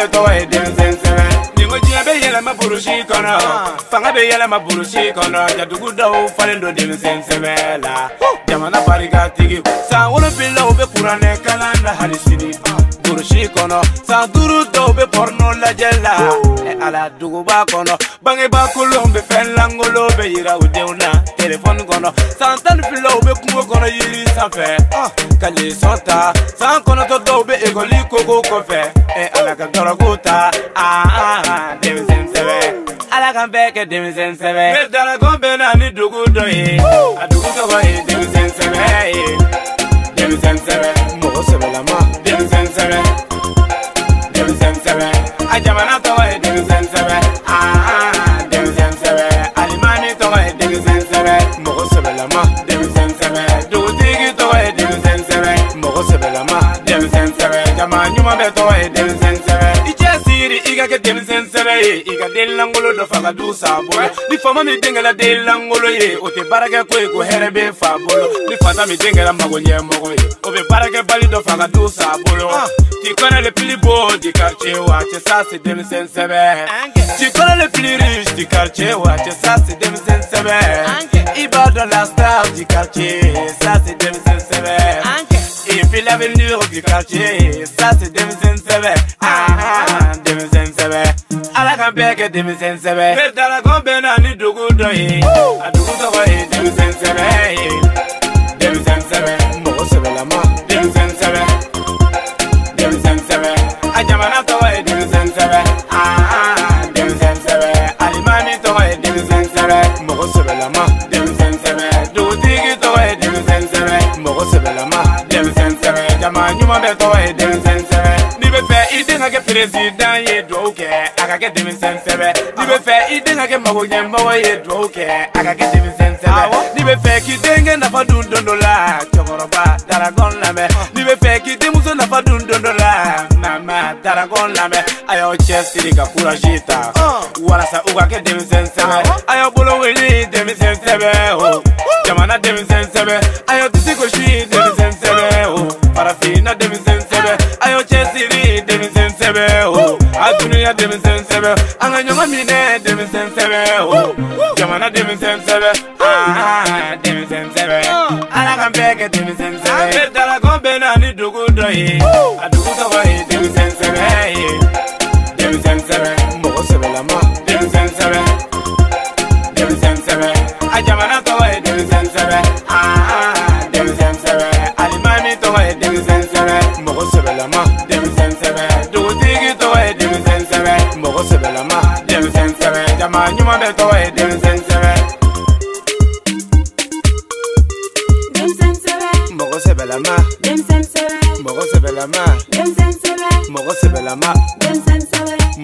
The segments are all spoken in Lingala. bɛ tɔgɔ ye denmisɛnsɛbɛ ninko jiɲɛ bɛ yɛlɛma burusi kɔnɔ ah. fanga bɛ yɛlɛma burusi kɔnɔ jatugu dɔw falen don denmisɛnsɛbɛ la jamana barika tigi san wolofilila u bɛ kuranɛ kalan na hali sini burusi kɔnɔ san duuru dɔw bɛ pɔrɔno lajɛ la. Woo. ala duguba kɔnɔ bangeba kolon bɛ fɛn lankolon bɛ yira u denw na telefɔni kɔnɔ san tan ni fila u bɛ kungo kɔnɔ yiri sanfɛ ah, ka lesɔn ta san kɔnɔtɔ dɔw bɛ ekɔli kogo kɔfɛ eh, ala ka gɔrɔko ta ah, ah, denmisɛn sɛbɛ ala kan bɛɛ kɛ denmisɛn sɛbɛ ne dalakɔn bɛ na ni dugu dɔ ye a dugu tɔgɔ ye sɛbɛ a jamana tɔgɔ ye denmisɛn sɛbɛ aa ah, denmisɛn sɛbɛ alimani tɔgɔ ye denmisɛn sɛbɛ mɔgɔ sɛbɛlama denmisɛn sɛbɛ dugutigi tɔgɔ ye denmisɛn sɛbɛ mɔgɔ sɛbɛlama denmisɛn sɛbɛ jama ɲuman bɛ tɔgɔ ye denmisɛn ka kɛ denmisɛn sɛbɛ ye i ka den langolo dɔ fa ka du sa bolo ni faama min den kɛra den langolo ye o tɛ baarakɛ ko ye ko hɛrɛ bɛ fa bolo ni fata min den kɛra mago ɲɛmɔgɔ ye o bɛ baarakɛ bali dɔ fa ka du ah. sa bolo tu connais le plus beau du quartier ouais c'est ça c'est denmisɛn sɛbɛ tu connais le plus riche du quartier ouais c'est ça c'est denmisɛn sɛbɛ i b'a dɔn la star du quartier ça c'est denmisɛn sɛbɛ depuis l'avenue du quartier. Ça, c'est 2007. Ah, 2007. À la campagne que 2007. Mais dans la campagne, on est dougou la a ɲuman bɛ tɔgɔ ye denmisɛn sɛbɛ n'i bɛ fɛ i den ka kɛ perezidan ye duwawu kɛ a ka kɛ denmisɛn sɛbɛ n'i bɛ fɛ i den ka kɛ magoɲɛmɔgɔ ye duwawu kɛ a ka kɛ denmisɛn sɛbɛ n'i bɛ fɛ k'i denkɛ nafa dun don dɔ la cɛkɔrɔba darakɔn lamɛn n'i bɛ fɛ k'i denmuso nafa dun don dɔ la mama darakɔn lamɛn a y'aw cɛ siri ka kurazi ta walasa u ka kɛ denmisɛn sɛbɛ a y'aw bolo wuli denmisɛn sɛbɛ o jamana denmisɛn sɛbɛ a y'aw disi gosi denmisɛn sebe o atunuya denmisɛn sɛbɛ an ka ɲɔgɔn minɛ denmisɛn sɛbɛ o jamana denmisɛn sɛbɛ denmisɛn sɛbɛ ala kan bɛɛ kɛ denmisɛn sɛbɛ an bɛ dalakɔ bɛ na ni dugu dɔ ye a dugu tɔgɔ ye denmisɛn sɛbɛ ye. sebelama mɔgɔ sebelama mɔgɔ sebelama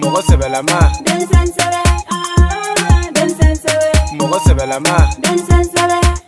mɔgɔ sebelama mɔgɔ sebelama